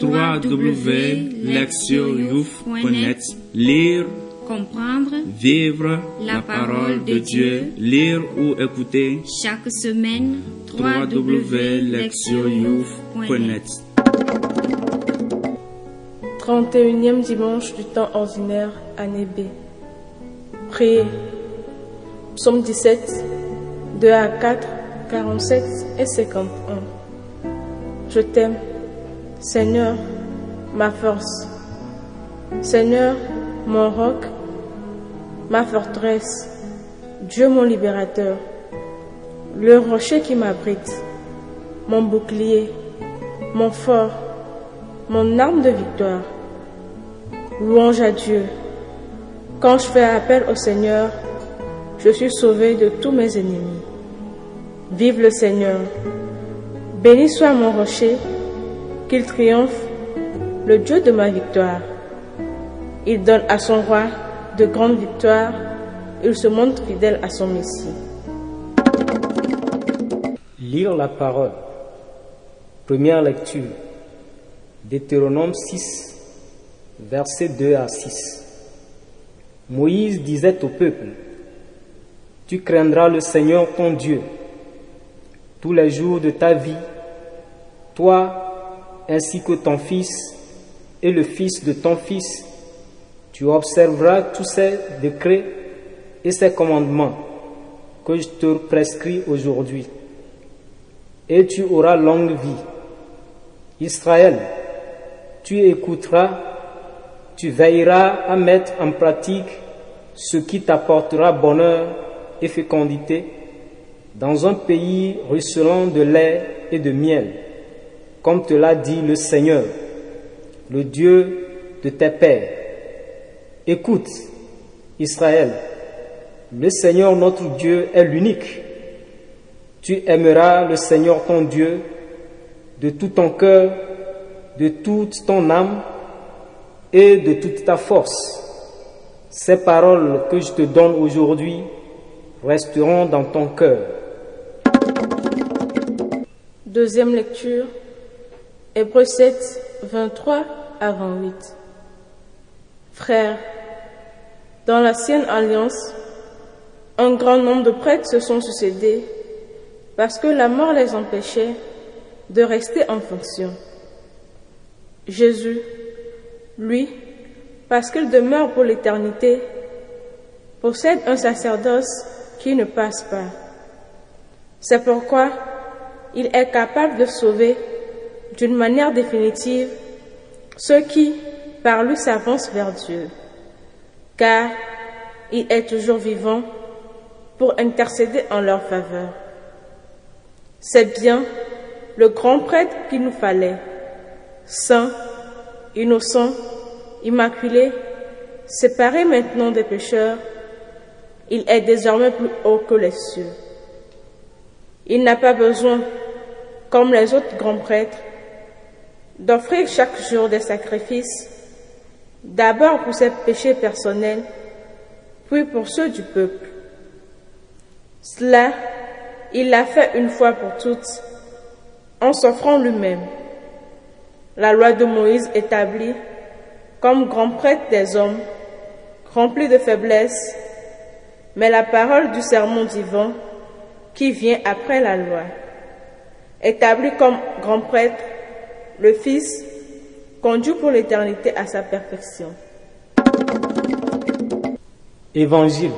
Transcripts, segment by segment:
www.lectioyouf.net Lire, comprendre, vivre la parole de Dieu. Lire ou écouter chaque semaine www.lectioyouf.net 31e dimanche du temps ordinaire, année B. Priez. Psaume 17, 2 à 4, 47 et 51. Je t'aime, Seigneur, ma force. Seigneur, mon roc, ma forteresse, Dieu mon libérateur, le rocher qui m'abrite, mon bouclier, mon fort, mon arme de victoire. Louange à Dieu. Quand je fais appel au Seigneur, je suis sauvé de tous mes ennemis. Vive le Seigneur. Béni soit mon rocher, qu'il triomphe, le Dieu de ma victoire. Il donne à son roi de grandes victoires, il se montre fidèle à son Messie. Lire la parole. Première lecture. Deutéronome 6, versets 2 à 6. Moïse disait au peuple, Tu craindras le Seigneur ton Dieu tous les jours de ta vie, toi ainsi que ton fils et le fils de ton fils, tu observeras tous ces décrets et ces commandements que je te prescris aujourd'hui, et tu auras longue vie. Israël, tu écouteras, tu veilleras à mettre en pratique ce qui t'apportera bonheur et fécondité dans un pays ruisselant de lait et de miel, comme te l'a dit le Seigneur, le Dieu de tes pères. Écoute, Israël, le Seigneur notre Dieu est l'unique. Tu aimeras le Seigneur ton Dieu de tout ton cœur, de toute ton âme et de toute ta force. Ces paroles que je te donne aujourd'hui resteront dans ton cœur. Deuxième lecture, Hébreux 7, 23 à 28. Frères, dans l'ancienne alliance, un grand nombre de prêtres se sont succédés parce que la mort les empêchait de rester en fonction. Jésus, lui, parce qu'il demeure pour l'éternité, possède un sacerdoce qui ne passe pas. C'est pourquoi il est capable de sauver d'une manière définitive ceux qui, par lui, s'avancent vers Dieu, car il est toujours vivant pour intercéder en leur faveur. C'est bien le grand prêtre qu'il nous fallait, saint, innocent, immaculé, séparé maintenant des pécheurs, il est désormais plus haut que les cieux. Il n'a pas besoin, comme les autres grands prêtres, d'offrir chaque jour des sacrifices, d'abord pour ses péchés personnels, puis pour ceux du peuple. Cela, il l'a fait une fois pour toutes, en s'offrant lui-même. La loi de Moïse établit comme grand prêtre des hommes, rempli de faiblesse, mais la parole du sermon divin qui vient après la loi, établi comme grand prêtre, le Fils conduit pour l'éternité à sa perfection. Évangile,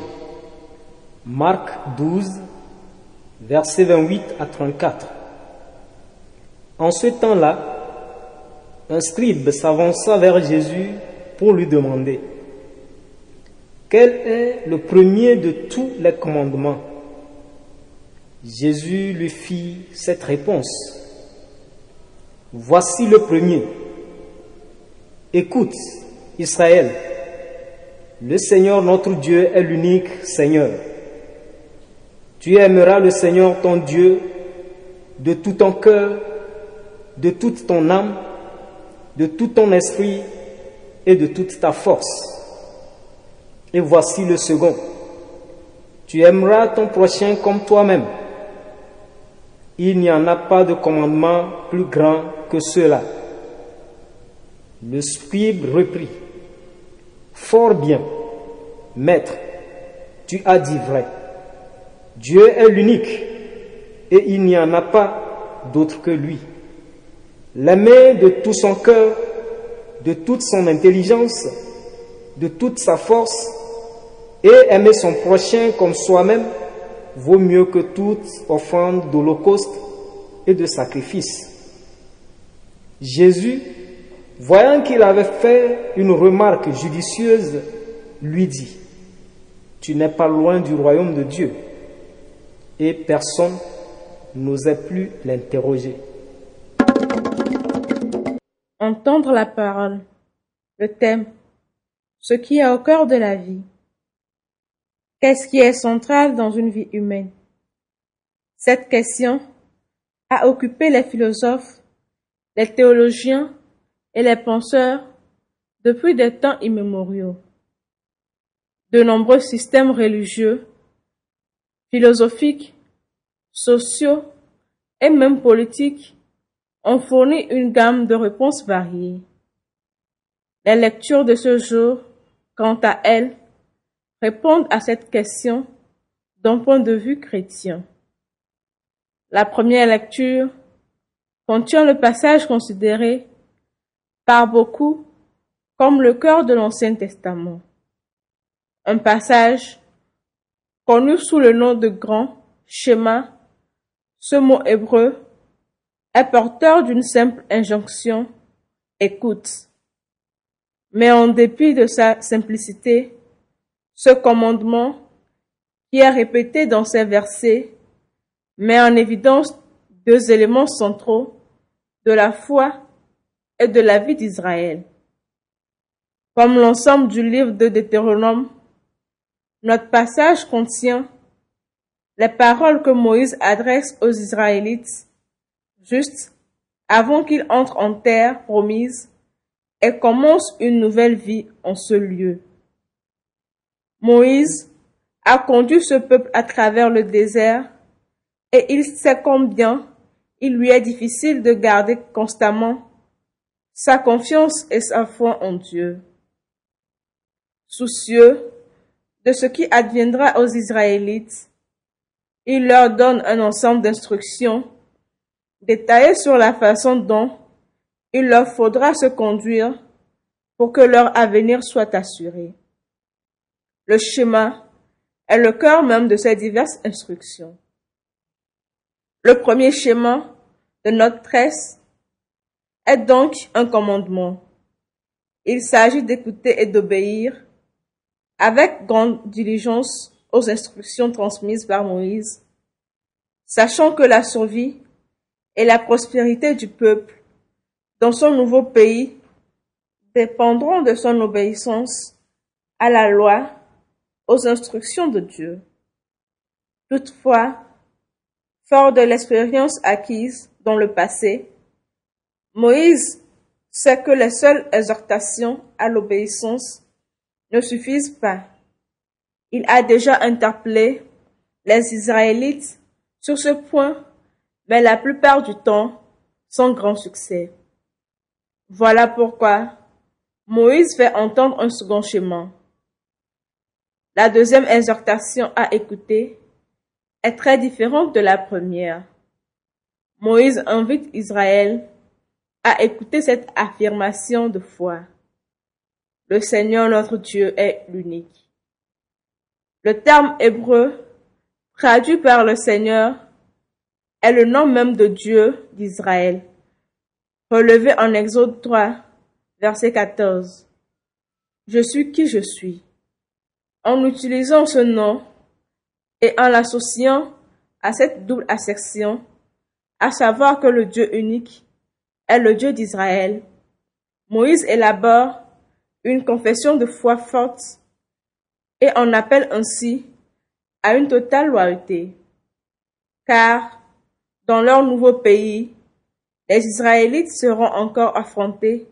Marc 12, versets 28 à 34. En ce temps-là, un scribe s'avança vers Jésus pour lui demander, quel est le premier de tous les commandements? Jésus lui fit cette réponse. Voici le premier. Écoute, Israël, le Seigneur notre Dieu est l'unique Seigneur. Tu aimeras le Seigneur ton Dieu de tout ton cœur, de toute ton âme, de tout ton esprit et de toute ta force. Et voici le second. Tu aimeras ton prochain comme toi-même. Il n'y en a pas de commandement plus grand que cela. Le scribe reprit. Fort bien, maître, tu as dit vrai. Dieu est l'unique et il n'y en a pas d'autre que lui. L'aimer de tout son cœur, de toute son intelligence, de toute sa force, et aimer son prochain comme soi-même vaut mieux que toute offrande d'holocauste et de sacrifice. Jésus, voyant qu'il avait fait une remarque judicieuse, lui dit, Tu n'es pas loin du royaume de Dieu. Et personne n'osait plus l'interroger. Entendre la parole. Le thème. Ce qui est au cœur de la vie. Qu'est-ce qui est central dans une vie humaine? Cette question a occupé les philosophes, les théologiens et les penseurs depuis des temps immémoriaux. De nombreux systèmes religieux, philosophiques, sociaux et même politiques ont fourni une gamme de réponses variées. Les lectures de ce jour, quant à elles, répondent à cette question d'un point de vue chrétien. La première lecture contient le passage considéré par beaucoup comme le cœur de l'Ancien Testament. Un passage connu sous le nom de grand schéma, ce mot hébreu est porteur d'une simple injonction, écoute. Mais en dépit de sa simplicité, ce commandement, qui est répété dans ces versets, met en évidence deux éléments centraux de la foi et de la vie d'Israël. Comme l'ensemble du livre de Deutéronome, notre passage contient les paroles que Moïse adresse aux Israélites juste avant qu'ils entrent en terre promise et commencent une nouvelle vie en ce lieu. Moïse a conduit ce peuple à travers le désert et il sait combien il lui est difficile de garder constamment sa confiance et sa foi en Dieu. Soucieux de ce qui adviendra aux Israélites, il leur donne un ensemble d'instructions détaillées sur la façon dont il leur faudra se conduire pour que leur avenir soit assuré. Le schéma est le cœur même de ces diverses instructions. Le premier schéma de notre tresse est donc un commandement. Il s'agit d'écouter et d'obéir avec grande diligence aux instructions transmises par Moïse, sachant que la survie et la prospérité du peuple dans son nouveau pays dépendront de son obéissance à la loi, aux instructions de Dieu. Toutefois, fort de l'expérience acquise dans le passé, Moïse sait que les seules exhortations à l'obéissance ne suffisent pas. Il a déjà interpellé les Israélites sur ce point, mais la plupart du temps sans grand succès. Voilà pourquoi Moïse fait entendre un second schéma. La deuxième exhortation à écouter est très différente de la première. Moïse invite Israël à écouter cette affirmation de foi. Le Seigneur notre Dieu est l'unique. Le terme hébreu traduit par le Seigneur est le nom même de Dieu d'Israël, relevé en Exode 3, verset 14. Je suis qui je suis. En utilisant ce nom et en l'associant à cette double assertion, à savoir que le Dieu unique est le Dieu d'Israël, Moïse élabore une confession de foi forte et en appelle ainsi à une totale loyauté. Car dans leur nouveau pays, les Israélites seront encore affrontés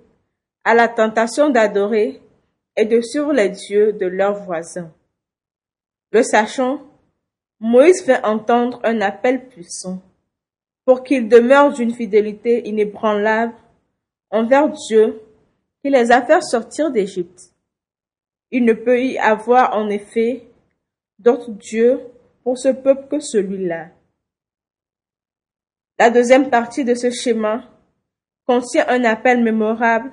à la tentation d'adorer et de suivre les dieux de leurs voisins. Le sachant, Moïse fait entendre un appel puissant pour qu'il demeure d'une fidélité inébranlable envers Dieu qui les a fait sortir d'Égypte. Il ne peut y avoir en effet d'autre Dieu pour ce peuple que celui-là. La deuxième partie de ce schéma contient un appel mémorable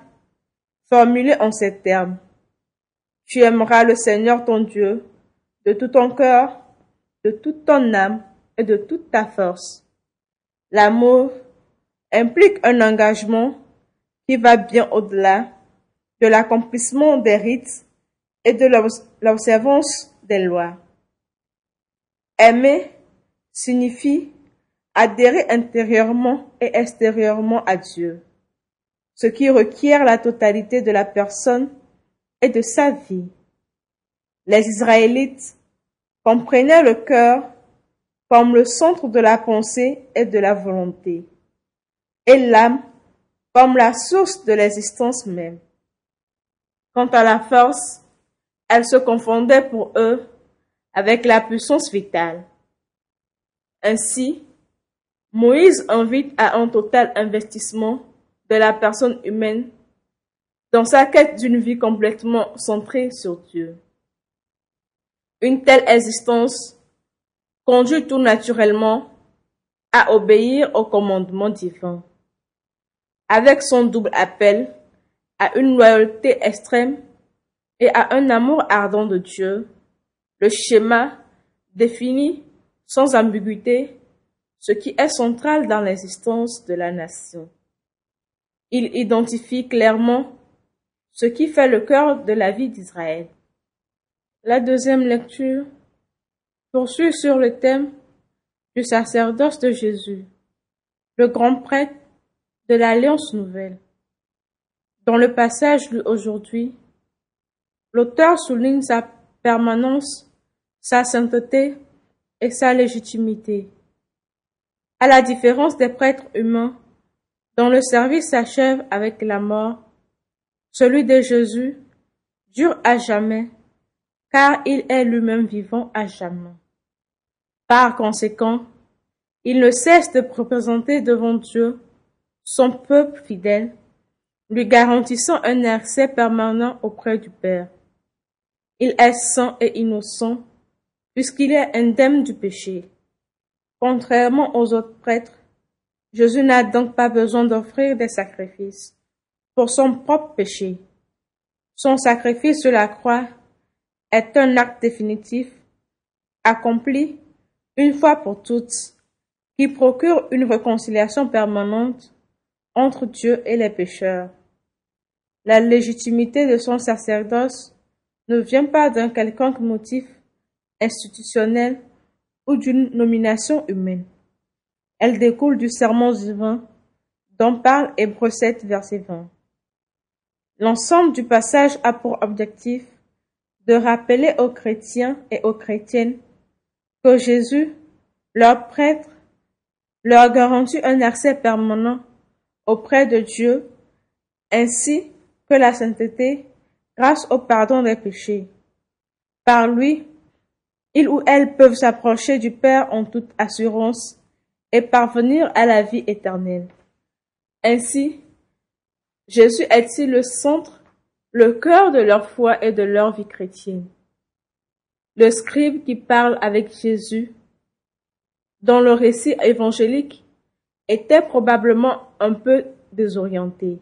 formulé en ces termes. Tu aimeras le Seigneur ton Dieu de tout ton cœur, de toute ton âme et de toute ta force. L'amour implique un engagement qui va bien au-delà de l'accomplissement des rites et de l'observance des lois. Aimer signifie adhérer intérieurement et extérieurement à Dieu, ce qui requiert la totalité de la personne et de sa vie. Les Israélites comprenaient le cœur comme le centre de la pensée et de la volonté, et l'âme comme la source de l'existence même. Quant à la force, elle se confondait pour eux avec la puissance vitale. Ainsi, Moïse invite à un total investissement de la personne humaine dans sa quête d'une vie complètement centrée sur Dieu. Une telle existence conduit tout naturellement à obéir au commandement divin. Avec son double appel à une loyauté extrême et à un amour ardent de Dieu, le schéma définit sans ambiguïté ce qui est central dans l'existence de la nation. Il identifie clairement ce qui fait le cœur de la vie d'Israël. La deuxième lecture poursuit sur le thème du sacerdoce de Jésus, le grand prêtre de l'Alliance nouvelle. Dans le passage lu aujourd'hui, l'auteur souligne sa permanence, sa sainteté et sa légitimité. À la différence des prêtres humains, dont le service s'achève avec la mort, celui de Jésus dure à jamais, car il est lui-même vivant à jamais. Par conséquent, il ne cesse de représenter devant Dieu son peuple fidèle, lui garantissant un accès permanent auprès du Père. Il est saint et innocent, puisqu'il est indemne du péché. Contrairement aux autres prêtres, Jésus n'a donc pas besoin d'offrir des sacrifices pour son propre péché. Son sacrifice sur la croix est un acte définitif, accompli une fois pour toutes, qui procure une réconciliation permanente entre Dieu et les pécheurs. La légitimité de son sacerdoce ne vient pas d'un quelconque motif institutionnel ou d'une nomination humaine. Elle découle du serment divin dont parle Hébreu 7, verset 20. L'ensemble du passage a pour objectif de rappeler aux chrétiens et aux chrétiennes que Jésus, leur prêtre, leur garantit un accès permanent auprès de Dieu, ainsi que la sainteté grâce au pardon des péchés. Par lui, ils ou elles peuvent s'approcher du Père en toute assurance et parvenir à la vie éternelle. Ainsi, Jésus est-il le centre, le cœur de leur foi et de leur vie chrétienne. Le scribe qui parle avec Jésus dans le récit évangélique était probablement un peu désorienté.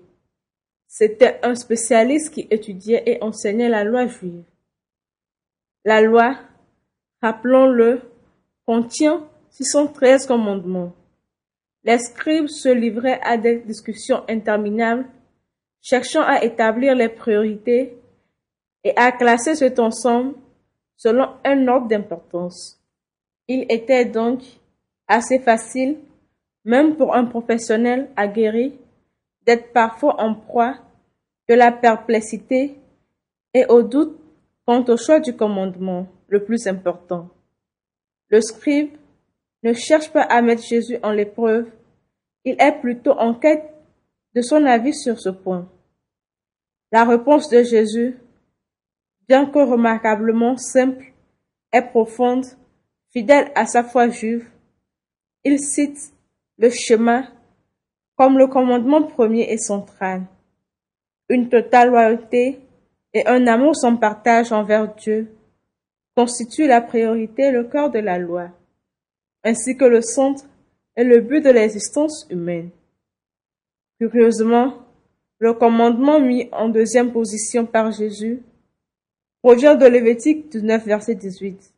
C'était un spécialiste qui étudiait et enseignait la loi juive. La loi, rappelons-le, contient 613 commandements. Les scribes se livraient à des discussions interminables, cherchant à établir les priorités et à classer cet ensemble selon un ordre d'importance. Il était donc assez facile, même pour un professionnel aguerri, d'être parfois en proie de la perplexité et au doute quant au choix du commandement le plus important. Le scribe ne cherche pas à mettre Jésus en l'épreuve, il est plutôt en quête de son avis sur ce point. La réponse de Jésus, bien que remarquablement simple, est profonde, fidèle à sa foi juive. Il cite le chemin comme le commandement premier et central. une totale loyauté et un amour sans partage envers Dieu constituent la priorité et le cœur de la loi, ainsi que le centre et le but de l'existence humaine. Curieusement, le commandement mis en deuxième position par Jésus provient de Lévitique 19, verset 18.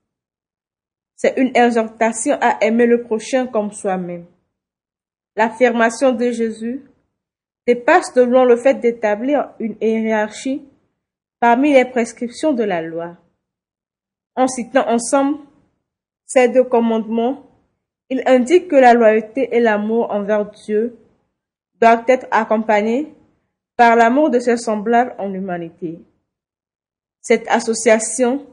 C'est une exhortation à aimer le prochain comme soi-même. L'affirmation de Jésus dépasse de le fait d'établir une hiérarchie parmi les prescriptions de la loi. En citant ensemble ces deux commandements, il indique que la loyauté et l'amour envers Dieu doivent être accompagnés par l'amour de ses semblables en humanité. Cette association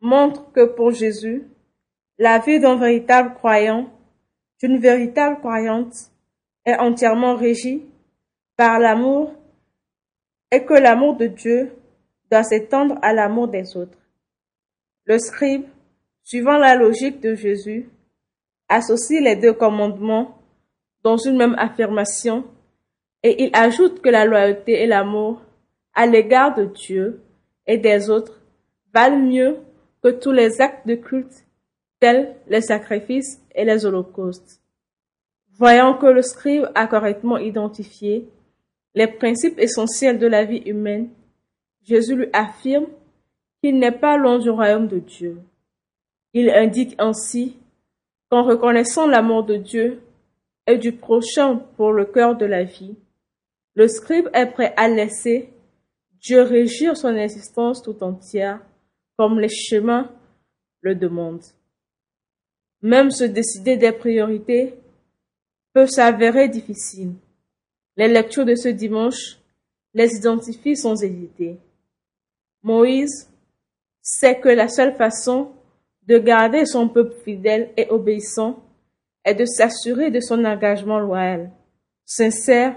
montre que pour Jésus, la vie d'un véritable croyant, d'une véritable croyante, est entièrement régie par l'amour et que l'amour de Dieu doit s'étendre à l'amour des autres. Le scribe, suivant la logique de Jésus, associe les deux commandements dans une même affirmation et il ajoute que la loyauté et l'amour à l'égard de Dieu et des autres valent mieux que tous les actes de culte tels les sacrifices et les holocaustes. Voyant que le scribe a correctement identifié les principes essentiels de la vie humaine, Jésus lui affirme qu'il n'est pas loin du royaume de Dieu. Il indique ainsi qu'en reconnaissant l'amour de Dieu et du prochain pour le cœur de la vie, le scribe est prêt à laisser Dieu régir son existence tout entière comme les chemins le demandent. Même se décider des priorités peut s'avérer difficile. Les lectures de ce dimanche les identifient sans hésiter. Moïse sait que la seule façon de garder son peuple fidèle et obéissant est de s'assurer de son engagement loyal, sincère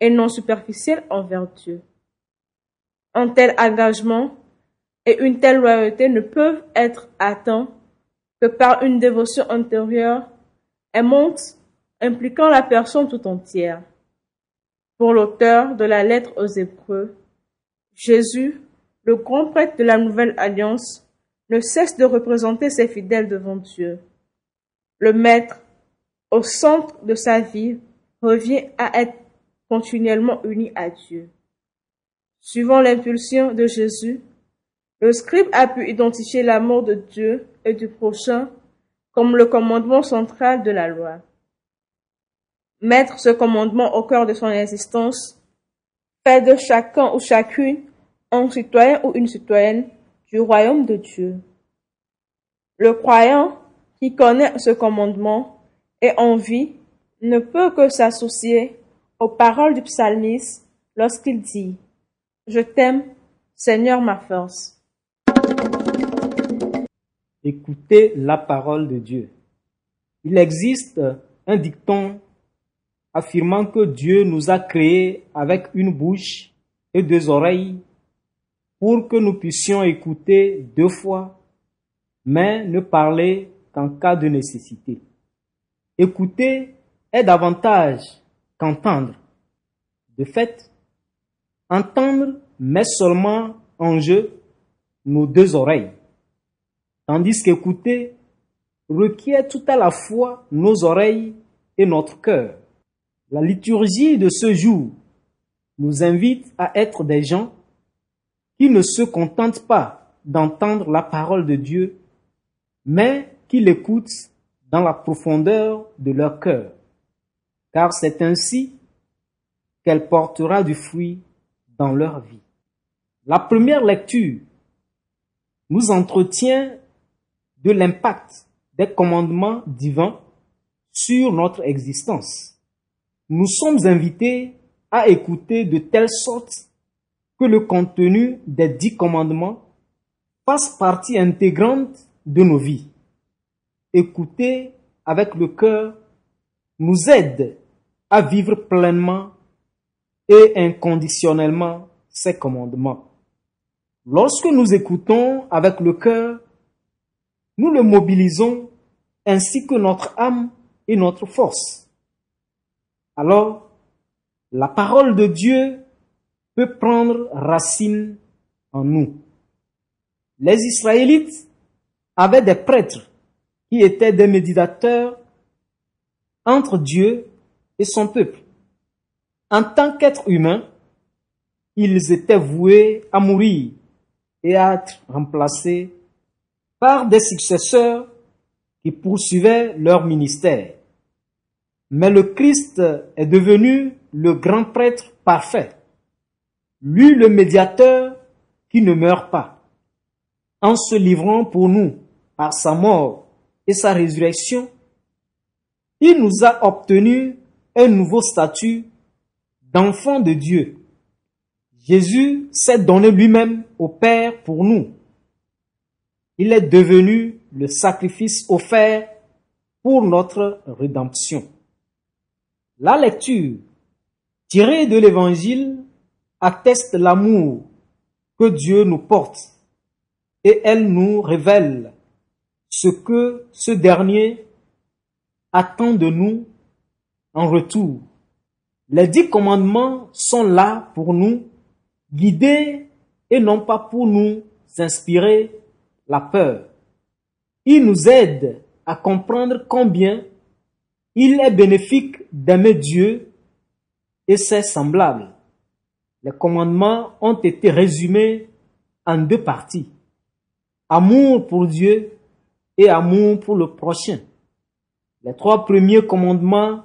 et non superficiel envers Dieu. Un tel engagement et une telle loyauté ne peuvent être atteints que par une dévotion intérieure aimante impliquant la personne tout entière. Pour l'auteur de la lettre aux Hébreux, Jésus, le grand prêtre de la nouvelle alliance, ne cesse de représenter ses fidèles devant Dieu. Le Maître, au centre de sa vie, revient à être continuellement uni à Dieu. Suivant l'impulsion de Jésus, le scribe a pu identifier l'amour de Dieu et du prochain comme le commandement central de la loi. Mettre ce commandement au cœur de son existence fait de chacun ou chacune un citoyen ou une citoyenne du royaume de Dieu. Le croyant qui connaît ce commandement et en vie ne peut que s'associer aux paroles du psalmiste lorsqu'il dit Je t'aime, Seigneur ma force. Écoutez la parole de Dieu. Il existe un dicton affirmant que Dieu nous a créés avec une bouche et deux oreilles pour que nous puissions écouter deux fois, mais ne parler qu'en cas de nécessité. Écouter est davantage qu'entendre. De fait, entendre met seulement en jeu nos deux oreilles, tandis qu'écouter requiert tout à la fois nos oreilles et notre cœur. La liturgie de ce jour nous invite à être des gens qui ne se contentent pas d'entendre la parole de Dieu, mais qui l'écoutent dans la profondeur de leur cœur, car c'est ainsi qu'elle portera du fruit dans leur vie. La première lecture nous entretient de l'impact des commandements divins sur notre existence. Nous sommes invités à écouter de telle sorte que le contenu des dix commandements fasse partie intégrante de nos vies. Écouter avec le cœur nous aide à vivre pleinement et inconditionnellement ces commandements. Lorsque nous écoutons avec le cœur, nous le mobilisons ainsi que notre âme et notre force. Alors, la parole de Dieu peut prendre racine en nous. Les Israélites avaient des prêtres étaient des méditateurs entre Dieu et son peuple. En tant qu'êtres humains, ils étaient voués à mourir et à être remplacés par des successeurs qui poursuivaient leur ministère. Mais le Christ est devenu le grand prêtre parfait, lui le médiateur qui ne meurt pas. En se livrant pour nous par sa mort et sa résurrection, il nous a obtenu un nouveau statut d'enfant de Dieu. Jésus s'est donné lui-même au Père pour nous. Il est devenu le sacrifice offert pour notre rédemption. La lecture tirée de l'Évangile atteste l'amour que Dieu nous porte et elle nous révèle ce que ce dernier attend de nous en retour. Les dix commandements sont là pour nous guider et non pas pour nous inspirer la peur. Ils nous aident à comprendre combien il est bénéfique d'aimer Dieu et ses semblables. Les commandements ont été résumés en deux parties. Amour pour Dieu et amour pour le prochain. Les trois premiers commandements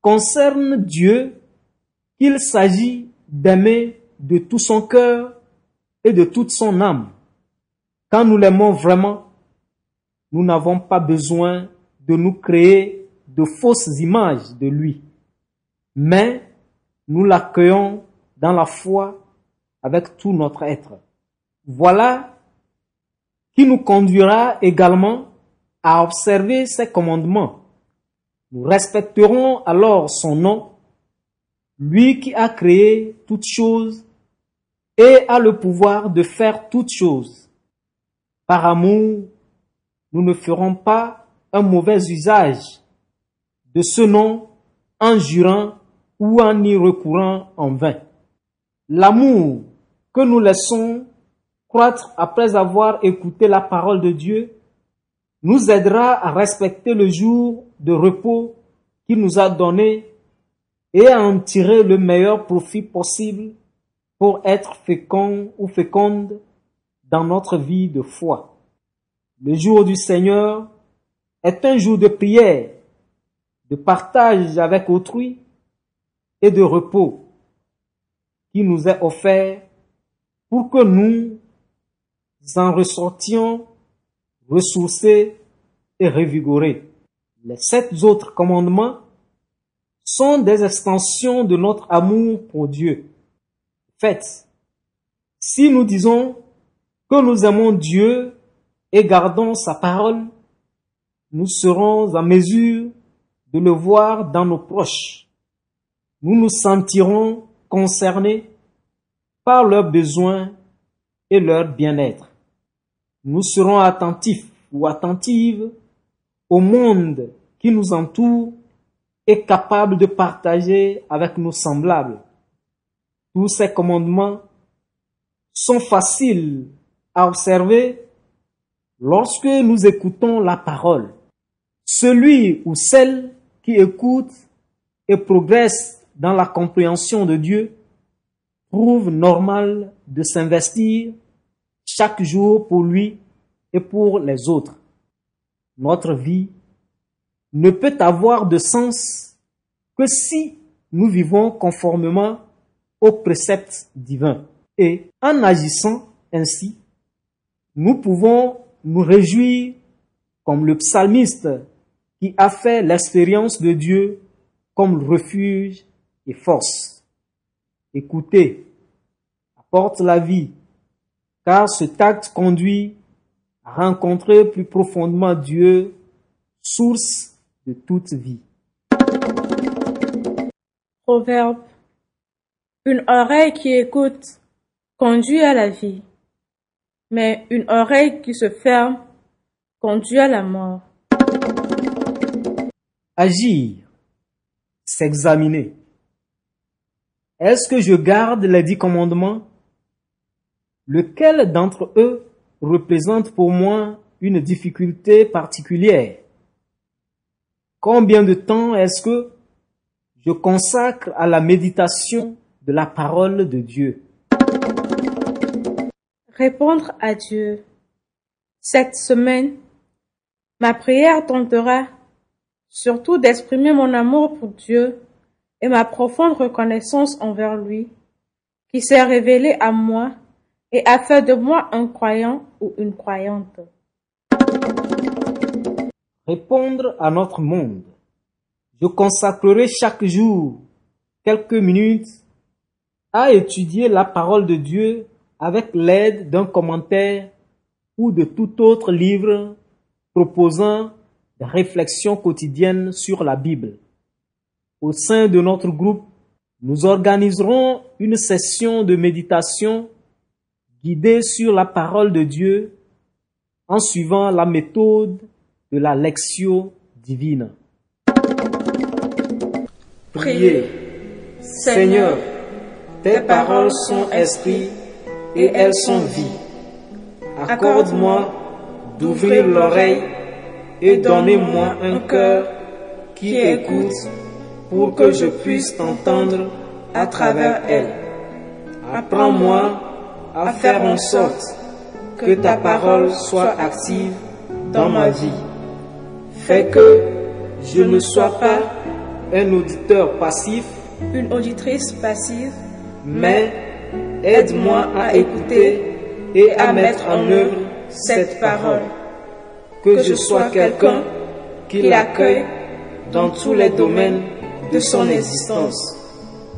concernent Dieu qu'il s'agit d'aimer de tout son cœur et de toute son âme. Quand nous l'aimons vraiment, nous n'avons pas besoin de nous créer de fausses images de lui, mais nous l'accueillons dans la foi avec tout notre être. Voilà qui nous conduira également à observer ses commandements. Nous respecterons alors son nom, lui qui a créé toutes choses et a le pouvoir de faire toutes choses. Par amour, nous ne ferons pas un mauvais usage de ce nom en jurant ou en y recourant en vain. L'amour que nous laissons après avoir écouté la parole de Dieu nous aidera à respecter le jour de repos qu'il nous a donné et à en tirer le meilleur profit possible pour être fécond ou féconde dans notre vie de foi. Le jour du Seigneur est un jour de prière, de partage avec autrui et de repos qui nous est offert pour que nous en ressortions ressourcés et revigorés. Les sept autres commandements sont des extensions de notre amour pour Dieu. Faites. Si nous disons que nous aimons Dieu et gardons sa parole, nous serons en mesure de le voir dans nos proches. Nous nous sentirons concernés par leurs besoins et leur bien-être. Nous serons attentifs ou attentives au monde qui nous entoure et capables de partager avec nos semblables. Tous ces commandements sont faciles à observer lorsque nous écoutons la parole. Celui ou celle qui écoute et progresse dans la compréhension de Dieu trouve normal de s'investir chaque jour pour lui et pour les autres. Notre vie ne peut avoir de sens que si nous vivons conformément aux préceptes divins. Et en agissant ainsi, nous pouvons nous réjouir comme le psalmiste qui a fait l'expérience de Dieu comme refuge et force. Écoutez, apporte la vie, car ce acte conduit à rencontrer plus profondément Dieu, source de toute vie. Proverbe. Une oreille qui écoute conduit à la vie, mais une oreille qui se ferme conduit à la mort. Agir, s'examiner. Est-ce que je garde les dix commandements? Lequel d'entre eux représente pour moi une difficulté particulière? Combien de temps est-ce que je consacre à la méditation de la parole de Dieu? Répondre à Dieu. Cette semaine, ma prière tentera surtout d'exprimer mon amour pour Dieu et ma profonde reconnaissance envers lui, qui s'est révélé à moi et a fait de moi un croyant ou une croyante. Répondre à notre monde. Je consacrerai chaque jour quelques minutes à étudier la parole de Dieu avec l'aide d'un commentaire ou de tout autre livre proposant des réflexions quotidiennes sur la Bible. Au sein de notre groupe, nous organiserons une session de méditation guidée sur la parole de Dieu en suivant la méthode de la lectio divine. Priez. Seigneur, tes paroles sont esprit et elles sont vie. Accorde-moi d'ouvrir l'oreille et donnez-moi un cœur qui écoute pour que je puisse t'entendre à travers elle. Apprends-moi à faire en sorte que ta parole soit active dans ma vie. Fais que je ne sois pas un auditeur passif, Une auditrice passive, mais aide-moi à écouter et à mettre en œuvre cette parole. Que je sois quelqu'un qui l'accueille dans tous les domaines de son existence.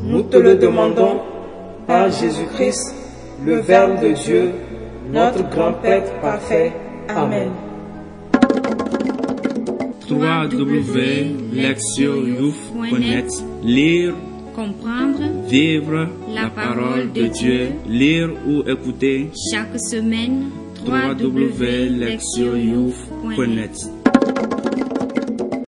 Nous te le demandons par Jésus-Christ, le Verbe de Dieu, notre grand Père parfait. Amen. www.lectioyouf.net Lire, Comprendre vivre la parole de Dieu, lire ou écouter chaque semaine www.lectioyouf.net